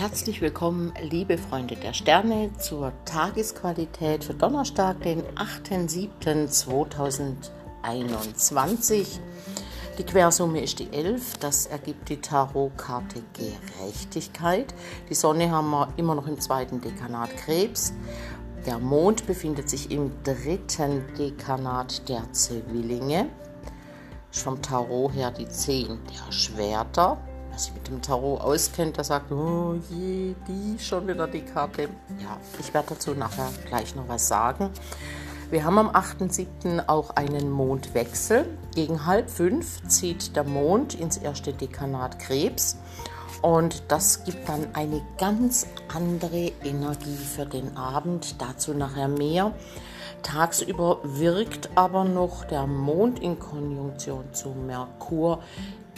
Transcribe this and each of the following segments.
Herzlich willkommen, liebe Freunde der Sterne, zur Tagesqualität für Donnerstag, den 8.7.2021. Die Quersumme ist die 11, das ergibt die Tarotkarte Gerechtigkeit. Die Sonne haben wir immer noch im zweiten Dekanat Krebs. Der Mond befindet sich im dritten Dekanat der Zwillinge. Ist vom Tarot her die 10 der Schwerter sich mit dem Tarot auskennt, der sagt, oh je, die schon wieder die Karte. Ja, ich werde dazu nachher gleich noch was sagen. Wir haben am 8.7. auch einen Mondwechsel. Gegen halb fünf zieht der Mond ins erste Dekanat Krebs. Und das gibt dann eine ganz andere Energie für den Abend. Dazu nachher mehr. Tagsüber wirkt aber noch der Mond in Konjunktion zu Merkur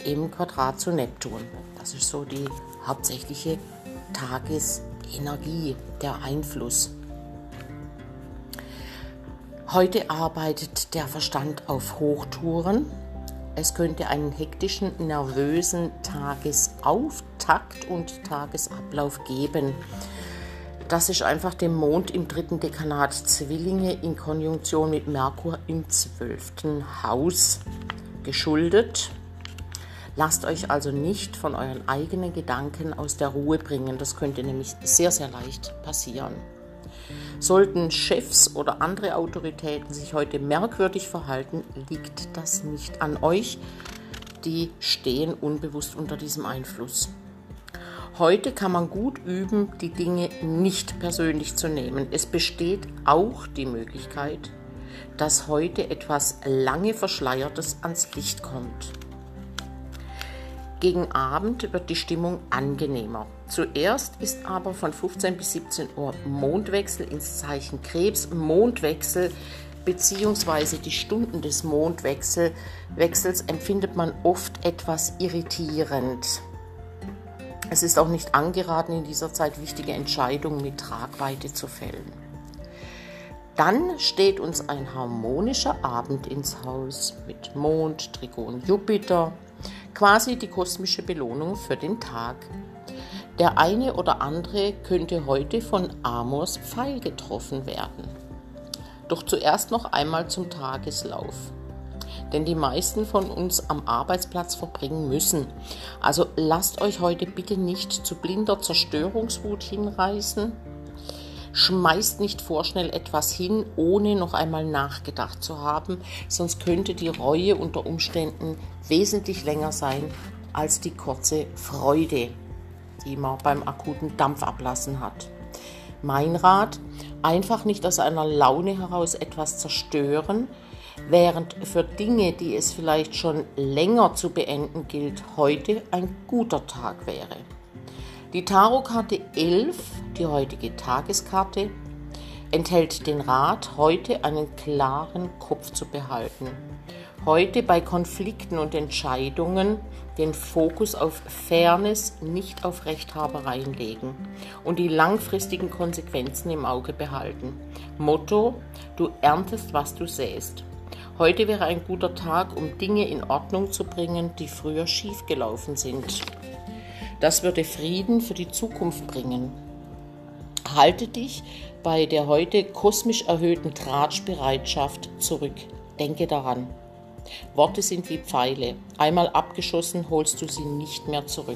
im Quadrat zu Neptun. Das ist so die hauptsächliche Tagesenergie, der Einfluss. Heute arbeitet der Verstand auf Hochtouren. Es könnte einen hektischen, nervösen Tagesauftakt und Tagesablauf geben. Das ist einfach dem Mond im dritten Dekanat Zwillinge in Konjunktion mit Merkur im zwölften Haus geschuldet. Lasst euch also nicht von euren eigenen Gedanken aus der Ruhe bringen. Das könnte nämlich sehr, sehr leicht passieren. Sollten Chefs oder andere Autoritäten sich heute merkwürdig verhalten, liegt das nicht an euch. Die stehen unbewusst unter diesem Einfluss. Heute kann man gut üben, die Dinge nicht persönlich zu nehmen. Es besteht auch die Möglichkeit, dass heute etwas lange Verschleiertes ans Licht kommt. Gegen Abend wird die Stimmung angenehmer. Zuerst ist aber von 15 bis 17 Uhr Mondwechsel ins Zeichen Krebs. Mondwechsel bzw. die Stunden des Mondwechsels empfindet man oft etwas irritierend. Es ist auch nicht angeraten, in dieser Zeit wichtige Entscheidungen mit Tragweite zu fällen. Dann steht uns ein harmonischer Abend ins Haus mit Mond, Trigon, Jupiter, quasi die kosmische Belohnung für den Tag. Der eine oder andere könnte heute von Amors Pfeil getroffen werden. Doch zuerst noch einmal zum Tageslauf. Denn die meisten von uns am Arbeitsplatz verbringen müssen. Also lasst euch heute bitte nicht zu blinder Zerstörungswut hinreißen Schmeißt nicht vorschnell etwas hin, ohne noch einmal nachgedacht zu haben, sonst könnte die Reue unter Umständen wesentlich länger sein als die kurze Freude, die man beim akuten Dampfablassen hat. Mein Rat, einfach nicht aus einer Laune heraus etwas zerstören, während für Dinge, die es vielleicht schon länger zu beenden gilt, heute ein guter Tag wäre. Die Tarotkarte 11, die heutige Tageskarte, enthält den Rat, heute einen klaren Kopf zu behalten. Heute bei Konflikten und Entscheidungen den Fokus auf Fairness, nicht auf Rechthabereien legen und die langfristigen Konsequenzen im Auge behalten. Motto, du erntest, was du säst. Heute wäre ein guter Tag, um Dinge in Ordnung zu bringen, die früher schiefgelaufen sind. Das würde Frieden für die Zukunft bringen. Halte dich bei der heute kosmisch erhöhten Tratschbereitschaft zurück. Denke daran. Worte sind wie Pfeile. Einmal abgeschossen, holst du sie nicht mehr zurück.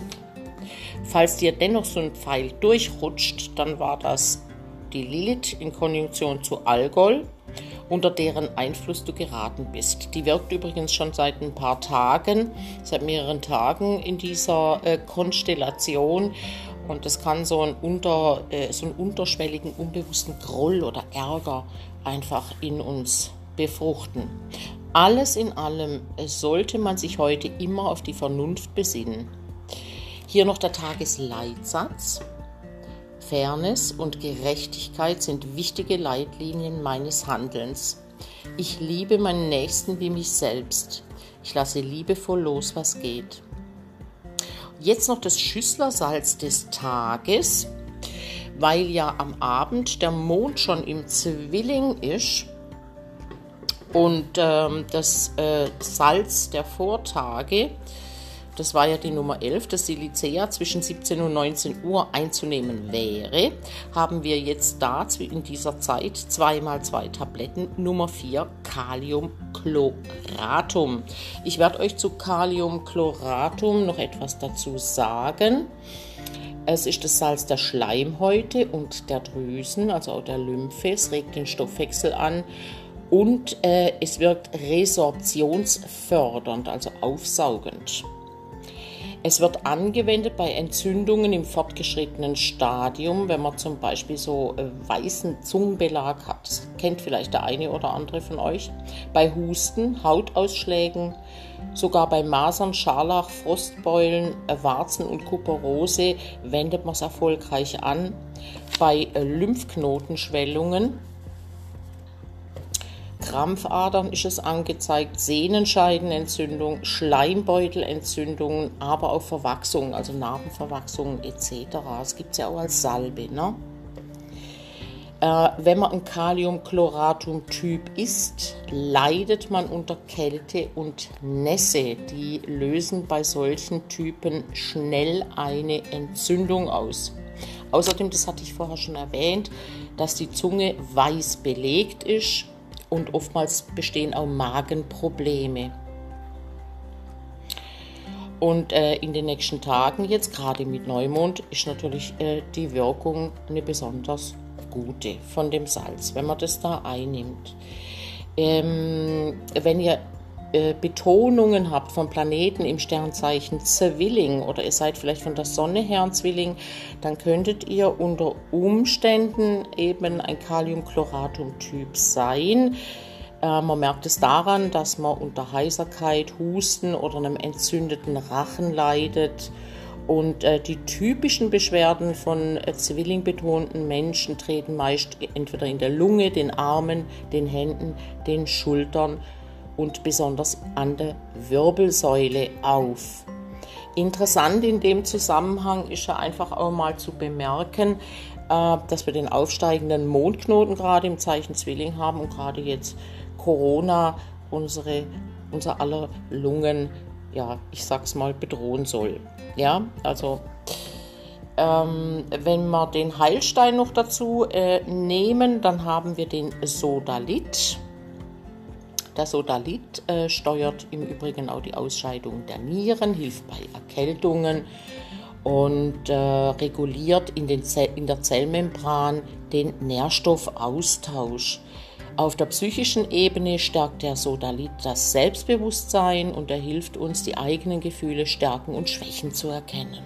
Falls dir dennoch so ein Pfeil durchrutscht, dann war das die Lilith in Konjunktion zu Algol unter deren Einfluss du geraten bist. Die wirkt übrigens schon seit ein paar Tagen, seit mehreren Tagen in dieser äh, Konstellation. Und das kann so einen, unter, äh, so einen unterschwelligen, unbewussten Groll oder Ärger einfach in uns befruchten. Alles in allem sollte man sich heute immer auf die Vernunft besinnen. Hier noch der Tagesleitsatz. Fairness und Gerechtigkeit sind wichtige Leitlinien meines Handelns. Ich liebe meinen Nächsten wie mich selbst. Ich lasse liebevoll los, was geht. Jetzt noch das Schüsslersalz des Tages, weil ja am Abend der Mond schon im Zwilling ist und ähm, das äh, Salz der Vortage das war ja die Nummer 11, das Silicea zwischen 17 und 19 Uhr einzunehmen wäre, haben wir jetzt da in dieser Zeit zweimal zwei Tabletten Nummer 4 Kaliumchloratum. Ich werde euch zu Kaliumchloratum noch etwas dazu sagen. Es ist das Salz der Schleimhäute und der Drüsen, also auch der Lymphe. Es regt den Stoffwechsel an und äh, es wirkt resorptionsfördernd, also aufsaugend. Es wird angewendet bei Entzündungen im fortgeschrittenen Stadium, wenn man zum Beispiel so äh, weißen Zungenbelag hat. Das kennt vielleicht der eine oder andere von euch. Bei Husten, Hautausschlägen, sogar bei Masern, Scharlach, Frostbeulen, äh, Warzen und Kuperose wendet man es erfolgreich an. Bei äh, Lymphknotenschwellungen Krampfadern ist es angezeigt, Sehnenscheidenentzündung, Schleimbeutelentzündungen, aber auch Verwachsungen, also Narbenverwachsungen etc. Das gibt es ja auch als Salbe. Ne? Äh, wenn man ein Kaliumchloratum-Typ ist, leidet man unter Kälte und Nässe. Die lösen bei solchen Typen schnell eine Entzündung aus. Außerdem, das hatte ich vorher schon erwähnt, dass die Zunge weiß belegt ist und oftmals bestehen auch Magenprobleme. Und äh, in den nächsten Tagen, jetzt gerade mit Neumond, ist natürlich äh, die Wirkung eine besonders gute von dem Salz, wenn man das da einnimmt. Ähm, wenn ihr äh, Betonungen habt von Planeten im Sternzeichen Zwilling oder ihr seid vielleicht von der Sonne her ein Zwilling, dann könntet ihr unter Umständen eben ein Kaliumchloratum-Typ sein. Äh, man merkt es daran, dass man unter Heiserkeit, Husten oder einem entzündeten Rachen leidet. Und äh, die typischen Beschwerden von äh, zwillingbetonten Menschen treten meist entweder in der Lunge, den Armen, den Händen, den Schultern und besonders an der Wirbelsäule auf. Interessant in dem Zusammenhang ist ja einfach auch mal zu bemerken, äh, dass wir den aufsteigenden Mondknoten gerade im Zeichen Zwilling haben und gerade jetzt Corona unsere, unser aller Lungen, ja, ich sag's mal, bedrohen soll. Ja, also ähm, wenn wir den Heilstein noch dazu äh, nehmen, dann haben wir den Sodalit. Der Sodalit äh, steuert im Übrigen auch die Ausscheidung der Nieren, hilft bei Erkältungen und äh, reguliert in, in der Zellmembran den Nährstoffaustausch. Auf der psychischen Ebene stärkt der Sodalit das Selbstbewusstsein und er hilft uns, die eigenen Gefühle, Stärken und Schwächen zu erkennen.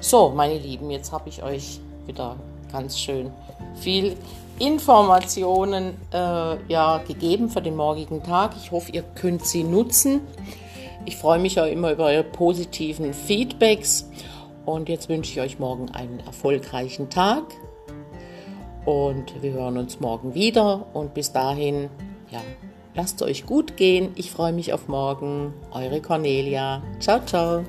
So, meine Lieben, jetzt habe ich euch wieder ganz schön viel Informationen äh, ja, gegeben für den morgigen Tag. Ich hoffe, ihr könnt sie nutzen. Ich freue mich auch immer über eure positiven Feedbacks. Und jetzt wünsche ich euch morgen einen erfolgreichen Tag. Und wir hören uns morgen wieder. Und bis dahin, ja, lasst euch gut gehen. Ich freue mich auf morgen. Eure Cornelia. Ciao, ciao.